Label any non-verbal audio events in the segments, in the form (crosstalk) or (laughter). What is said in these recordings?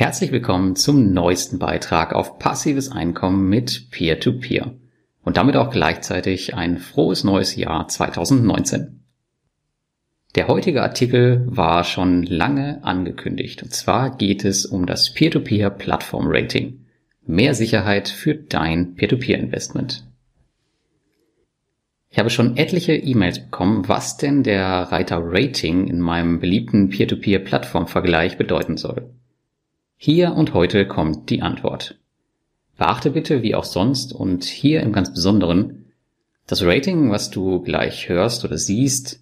Herzlich willkommen zum neuesten Beitrag auf passives Einkommen mit Peer-to-Peer -Peer. und damit auch gleichzeitig ein frohes neues Jahr 2019. Der heutige Artikel war schon lange angekündigt und zwar geht es um das Peer-to-Peer Plattform Rating. Mehr Sicherheit für dein Peer-to-Peer Investment. Ich habe schon etliche E-Mails bekommen, was denn der Reiter Rating in meinem beliebten Peer-to-Peer Plattform-Vergleich bedeuten soll. Hier und heute kommt die Antwort. Beachte bitte, wie auch sonst und hier im ganz Besonderen, das Rating, was du gleich hörst oder siehst,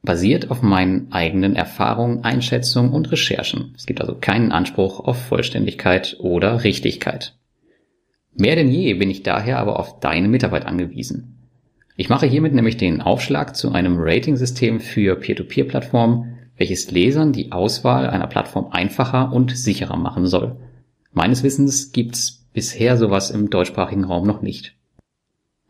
basiert auf meinen eigenen Erfahrungen, Einschätzungen und Recherchen. Es gibt also keinen Anspruch auf Vollständigkeit oder Richtigkeit. Mehr denn je bin ich daher aber auf deine Mitarbeit angewiesen. Ich mache hiermit nämlich den Aufschlag zu einem Rating-System für Peer-to-Peer-Plattformen, welches Lesern die Auswahl einer Plattform einfacher und sicherer machen soll. Meines Wissens gibt's bisher sowas im deutschsprachigen Raum noch nicht.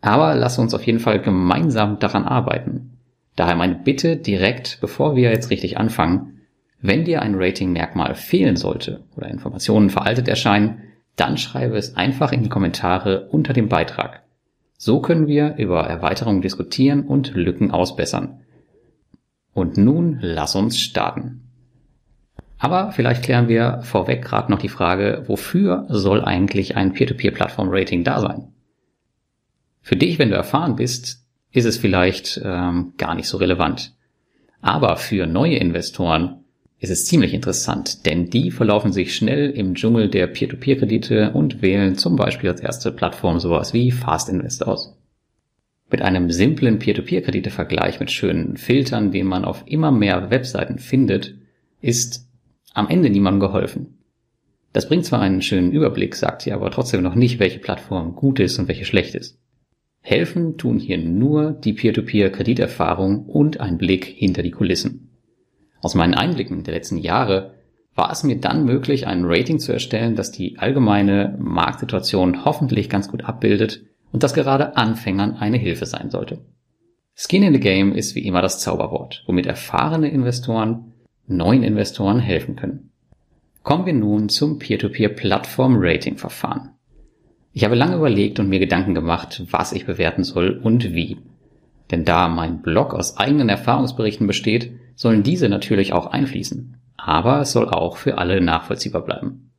Aber lass uns auf jeden Fall gemeinsam daran arbeiten. Daher meine Bitte direkt, bevor wir jetzt richtig anfangen, wenn dir ein Rating-Merkmal fehlen sollte oder Informationen veraltet erscheinen, dann schreibe es einfach in die Kommentare unter dem Beitrag. So können wir über Erweiterungen diskutieren und Lücken ausbessern. Und nun lass uns starten. Aber vielleicht klären wir vorweg gerade noch die Frage, wofür soll eigentlich ein Peer-to-Peer-Plattform-Rating da sein? Für dich, wenn du erfahren bist, ist es vielleicht ähm, gar nicht so relevant. Aber für neue Investoren ist es ziemlich interessant, denn die verlaufen sich schnell im Dschungel der Peer-to-Peer-Kredite und wählen zum Beispiel als erste Plattform sowas wie Fast Invest aus. Mit einem simplen Peer-to-Peer-Kredite-Vergleich mit schönen Filtern, den man auf immer mehr Webseiten findet, ist am Ende niemandem geholfen. Das bringt zwar einen schönen Überblick, sagt hier aber trotzdem noch nicht, welche Plattform gut ist und welche schlecht ist. Helfen tun hier nur die Peer-to-Peer-Krediterfahrung und ein Blick hinter die Kulissen. Aus meinen Einblicken der letzten Jahre war es mir dann möglich, ein Rating zu erstellen, das die allgemeine Marktsituation hoffentlich ganz gut abbildet und das gerade Anfängern eine Hilfe sein sollte. Skin in the Game ist wie immer das Zauberwort, womit erfahrene Investoren neuen Investoren helfen können. Kommen wir nun zum Peer-to-Peer-Plattform-Rating-Verfahren. Ich habe lange überlegt und mir Gedanken gemacht, was ich bewerten soll und wie. Denn da mein Blog aus eigenen Erfahrungsberichten besteht, sollen diese natürlich auch einfließen. Aber es soll auch für alle nachvollziehbar bleiben.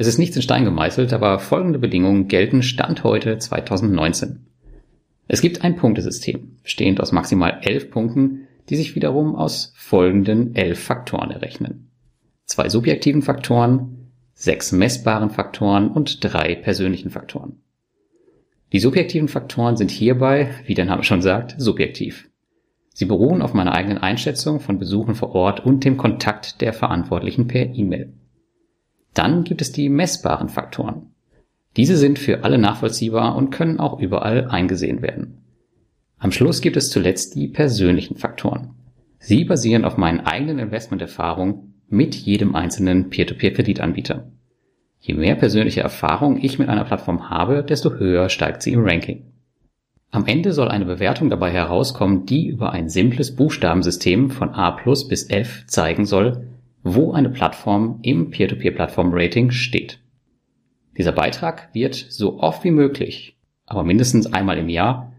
Es ist nichts in Stein gemeißelt, aber folgende Bedingungen gelten Stand heute 2019. Es gibt ein Punktesystem, bestehend aus maximal elf Punkten, die sich wiederum aus folgenden elf Faktoren errechnen. Zwei subjektiven Faktoren, sechs messbaren Faktoren und drei persönlichen Faktoren. Die subjektiven Faktoren sind hierbei, wie der Name schon sagt, subjektiv. Sie beruhen auf meiner eigenen Einschätzung von Besuchen vor Ort und dem Kontakt der Verantwortlichen per E-Mail. Dann gibt es die messbaren Faktoren. Diese sind für alle nachvollziehbar und können auch überall eingesehen werden. Am Schluss gibt es zuletzt die persönlichen Faktoren. Sie basieren auf meinen eigenen Investmenterfahrungen mit jedem einzelnen Peer-to-Peer-Kreditanbieter. Je mehr persönliche Erfahrung ich mit einer Plattform habe, desto höher steigt sie im Ranking. Am Ende soll eine Bewertung dabei herauskommen, die über ein simples Buchstabensystem von A plus bis F zeigen soll, wo eine Plattform im Peer-to-Peer-Plattform-Rating steht. Dieser Beitrag wird so oft wie möglich, aber mindestens einmal im Jahr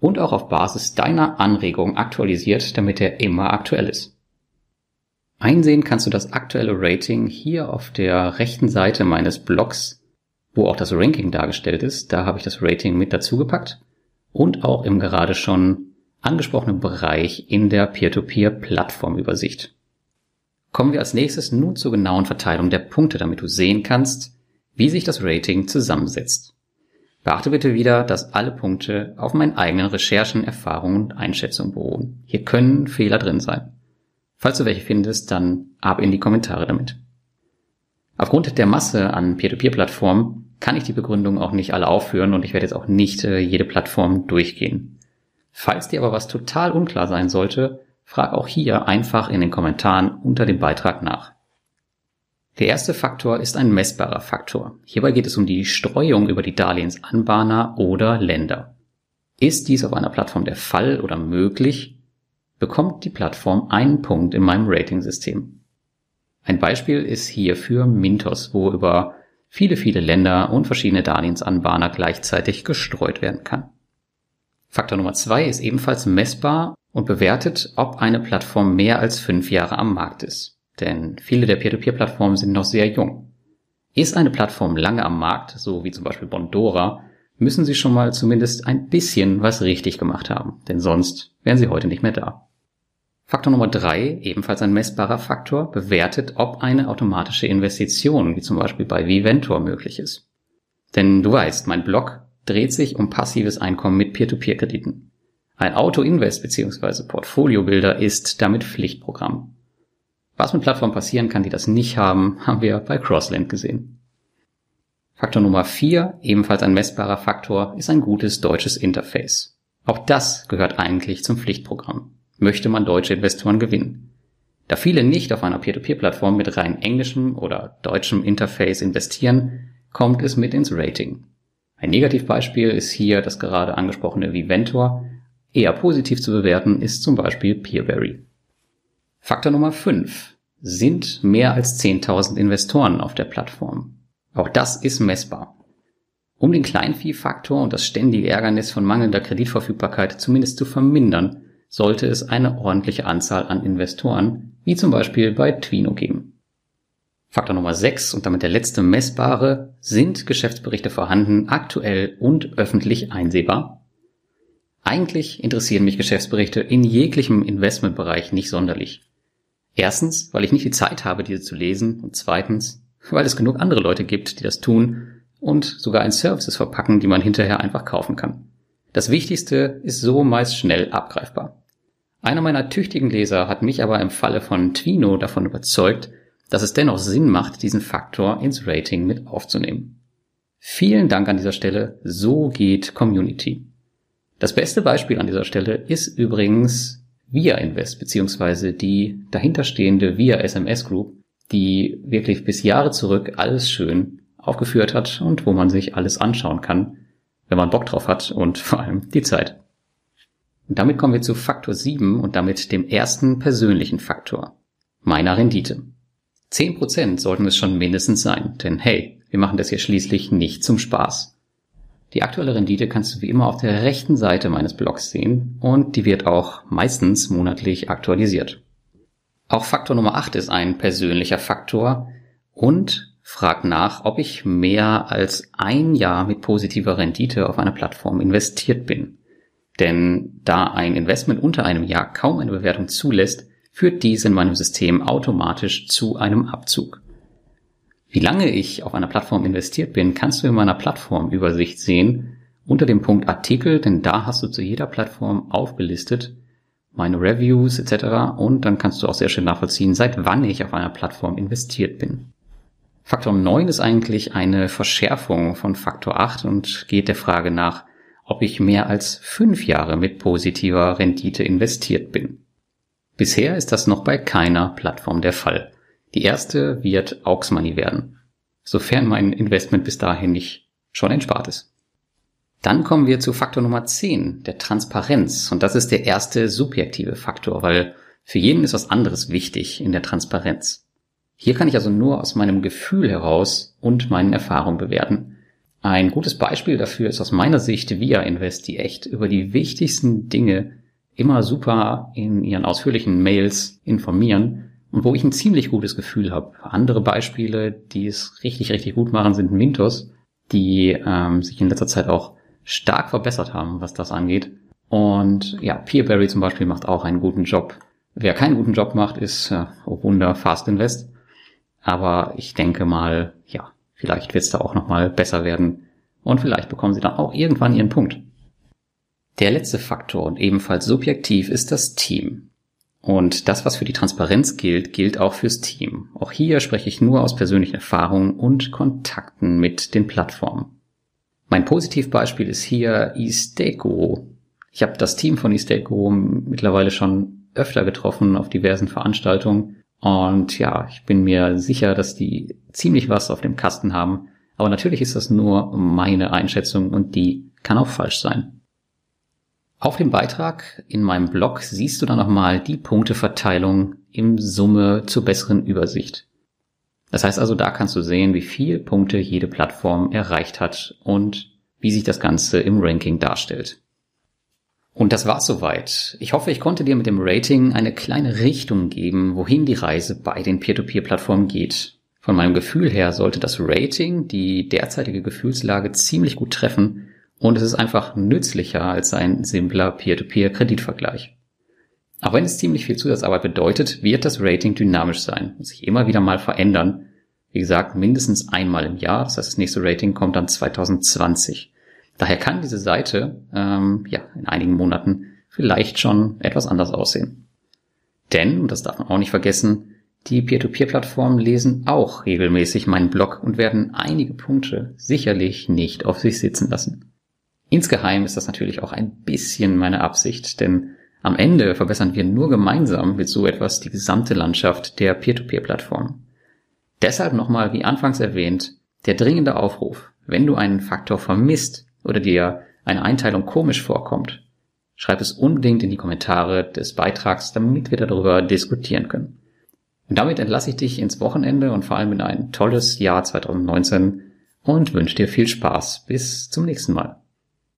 und auch auf Basis deiner Anregung aktualisiert, damit er immer aktuell ist. Einsehen kannst du das aktuelle Rating hier auf der rechten Seite meines Blogs, wo auch das Ranking dargestellt ist. Da habe ich das Rating mit dazu gepackt und auch im gerade schon angesprochenen Bereich in der Peer-to-Peer-Plattformübersicht. Kommen wir als nächstes nun zur genauen Verteilung der Punkte, damit du sehen kannst, wie sich das Rating zusammensetzt. Beachte bitte wieder, dass alle Punkte auf meinen eigenen Recherchen, Erfahrungen und Einschätzungen beruhen. Hier können Fehler drin sein. Falls du welche findest, dann ab in die Kommentare damit. Aufgrund der Masse an Peer-to-Peer-Plattformen kann ich die Begründung auch nicht alle aufführen und ich werde jetzt auch nicht äh, jede Plattform durchgehen. Falls dir aber was total unklar sein sollte, Frag auch hier einfach in den Kommentaren unter dem Beitrag nach. Der erste Faktor ist ein messbarer Faktor. Hierbei geht es um die Streuung über die Darlehensanbahner oder Länder. Ist dies auf einer Plattform der Fall oder möglich, bekommt die Plattform einen Punkt in meinem Rating-System. Ein Beispiel ist hierfür Mintos, wo über viele, viele Länder und verschiedene Darlehensanbahner gleichzeitig gestreut werden kann. Faktor Nummer zwei ist ebenfalls messbar und bewertet, ob eine Plattform mehr als fünf Jahre am Markt ist. Denn viele der Peer-to-Peer-Plattformen sind noch sehr jung. Ist eine Plattform lange am Markt, so wie zum Beispiel Bondora, müssen sie schon mal zumindest ein bisschen was richtig gemacht haben, denn sonst wären sie heute nicht mehr da. Faktor Nummer drei, ebenfalls ein messbarer Faktor, bewertet, ob eine automatische Investition, wie zum Beispiel bei Viventor, möglich ist. Denn du weißt, mein Blog dreht sich um passives Einkommen mit Peer-to-Peer-Krediten. Ein Auto-Invest bzw. Portfolio-Builder ist damit Pflichtprogramm. Was mit Plattformen passieren kann, die das nicht haben, (laughs) haben wir bei Crossland gesehen. Faktor Nummer vier, ebenfalls ein messbarer Faktor, ist ein gutes deutsches Interface. Auch das gehört eigentlich zum Pflichtprogramm möchte man deutsche Investoren gewinnen. Da viele nicht auf einer Peer-to-Peer-Plattform mit rein englischem oder deutschem Interface investieren, kommt es mit ins Rating. Ein Negativbeispiel ist hier das gerade angesprochene Viventor. Eher positiv zu bewerten ist zum Beispiel Peerberry. Faktor Nummer 5. Sind mehr als 10.000 Investoren auf der Plattform. Auch das ist messbar. Um den Kleinviehfaktor und das ständige Ärgernis von mangelnder Kreditverfügbarkeit zumindest zu vermindern, sollte es eine ordentliche Anzahl an Investoren, wie zum Beispiel bei Twino geben. Faktor Nummer 6 und damit der letzte messbare, sind Geschäftsberichte vorhanden, aktuell und öffentlich einsehbar? Eigentlich interessieren mich Geschäftsberichte in jeglichem Investmentbereich nicht sonderlich. Erstens, weil ich nicht die Zeit habe, diese zu lesen und zweitens, weil es genug andere Leute gibt, die das tun und sogar ein Services verpacken, die man hinterher einfach kaufen kann. Das Wichtigste ist so meist schnell abgreifbar. Einer meiner tüchtigen Leser hat mich aber im Falle von Twino davon überzeugt, dass es dennoch Sinn macht, diesen Faktor ins Rating mit aufzunehmen. Vielen Dank an dieser Stelle. So geht Community. Das beste Beispiel an dieser Stelle ist übrigens Via Invest beziehungsweise die dahinterstehende Via SMS Group, die wirklich bis Jahre zurück alles schön aufgeführt hat und wo man sich alles anschauen kann, wenn man Bock drauf hat und (laughs) vor allem die Zeit. Und damit kommen wir zu Faktor 7 und damit dem ersten persönlichen Faktor, meiner Rendite. 10% sollten es schon mindestens sein, denn hey, wir machen das hier schließlich nicht zum Spaß. Die aktuelle Rendite kannst du wie immer auf der rechten Seite meines Blogs sehen und die wird auch meistens monatlich aktualisiert. Auch Faktor Nummer 8 ist ein persönlicher Faktor und fragt nach, ob ich mehr als ein Jahr mit positiver Rendite auf einer Plattform investiert bin. Denn da ein Investment unter einem Jahr kaum eine Bewertung zulässt, führt dies in meinem System automatisch zu einem Abzug. Wie lange ich auf einer Plattform investiert bin, kannst du in meiner Plattformübersicht sehen unter dem Punkt Artikel, denn da hast du zu jeder Plattform aufgelistet meine Reviews etc. Und dann kannst du auch sehr schön nachvollziehen, seit wann ich auf einer Plattform investiert bin. Faktor 9 ist eigentlich eine Verschärfung von Faktor 8 und geht der Frage nach, ob ich mehr als fünf Jahre mit positiver Rendite investiert bin. Bisher ist das noch bei keiner Plattform der Fall. Die erste wird Auxmoney werden, sofern mein Investment bis dahin nicht schon entspart ist. Dann kommen wir zu Faktor Nummer 10, der Transparenz. Und das ist der erste subjektive Faktor, weil für jeden ist was anderes wichtig in der Transparenz. Hier kann ich also nur aus meinem Gefühl heraus und meinen Erfahrungen bewerten. Ein gutes Beispiel dafür ist aus meiner Sicht Via Invest, die echt über die wichtigsten Dinge immer super in ihren ausführlichen Mails informieren und wo ich ein ziemlich gutes Gefühl habe. Andere Beispiele, die es richtig, richtig gut machen, sind Mintos, die ähm, sich in letzter Zeit auch stark verbessert haben, was das angeht. Und ja, Peerberry zum Beispiel macht auch einen guten Job. Wer keinen guten Job macht, ist, äh, oh Wunder, Fast Invest. Aber ich denke mal, ja, vielleicht wird es da auch nochmal besser werden. Und vielleicht bekommen sie dann auch irgendwann ihren Punkt. Der letzte Faktor und ebenfalls subjektiv ist das Team. Und das, was für die Transparenz gilt, gilt auch fürs Team. Auch hier spreche ich nur aus persönlichen Erfahrungen und Kontakten mit den Plattformen. Mein Positivbeispiel ist hier Isteco. Ich habe das Team von Isteco mittlerweile schon öfter getroffen auf diversen Veranstaltungen und ja, ich bin mir sicher, dass die ziemlich was auf dem Kasten haben. Aber natürlich ist das nur meine Einschätzung und die kann auch falsch sein. Auf dem Beitrag in meinem Blog siehst du dann nochmal die Punkteverteilung im Summe zur besseren Übersicht. Das heißt also, da kannst du sehen, wie viel Punkte jede Plattform erreicht hat und wie sich das Ganze im Ranking darstellt. Und das war's soweit. Ich hoffe, ich konnte dir mit dem Rating eine kleine Richtung geben, wohin die Reise bei den Peer-to-Peer-Plattformen geht. Von meinem Gefühl her sollte das Rating die derzeitige Gefühlslage ziemlich gut treffen und es ist einfach nützlicher als ein simpler Peer-to-Peer-Kreditvergleich. Auch wenn es ziemlich viel Zusatzarbeit bedeutet, wird das Rating dynamisch sein und sich immer wieder mal verändern. Wie gesagt, mindestens einmal im Jahr. Das heißt, das nächste Rating kommt dann 2020. Daher kann diese Seite ähm, ja in einigen Monaten vielleicht schon etwas anders aussehen. Denn, und das darf man auch nicht vergessen, die Peer-to-Peer-Plattformen lesen auch regelmäßig meinen Blog und werden einige Punkte sicherlich nicht auf sich sitzen lassen. Insgeheim ist das natürlich auch ein bisschen meine Absicht, denn am Ende verbessern wir nur gemeinsam mit so etwas die gesamte Landschaft der Peer-to-Peer-Plattform. Deshalb nochmal, wie anfangs erwähnt, der dringende Aufruf, wenn du einen Faktor vermisst oder dir eine Einteilung komisch vorkommt, schreib es unbedingt in die Kommentare des Beitrags, damit wir darüber diskutieren können. Und damit entlasse ich dich ins Wochenende und vor allem in ein tolles Jahr 2019 und wünsche dir viel Spaß. Bis zum nächsten Mal.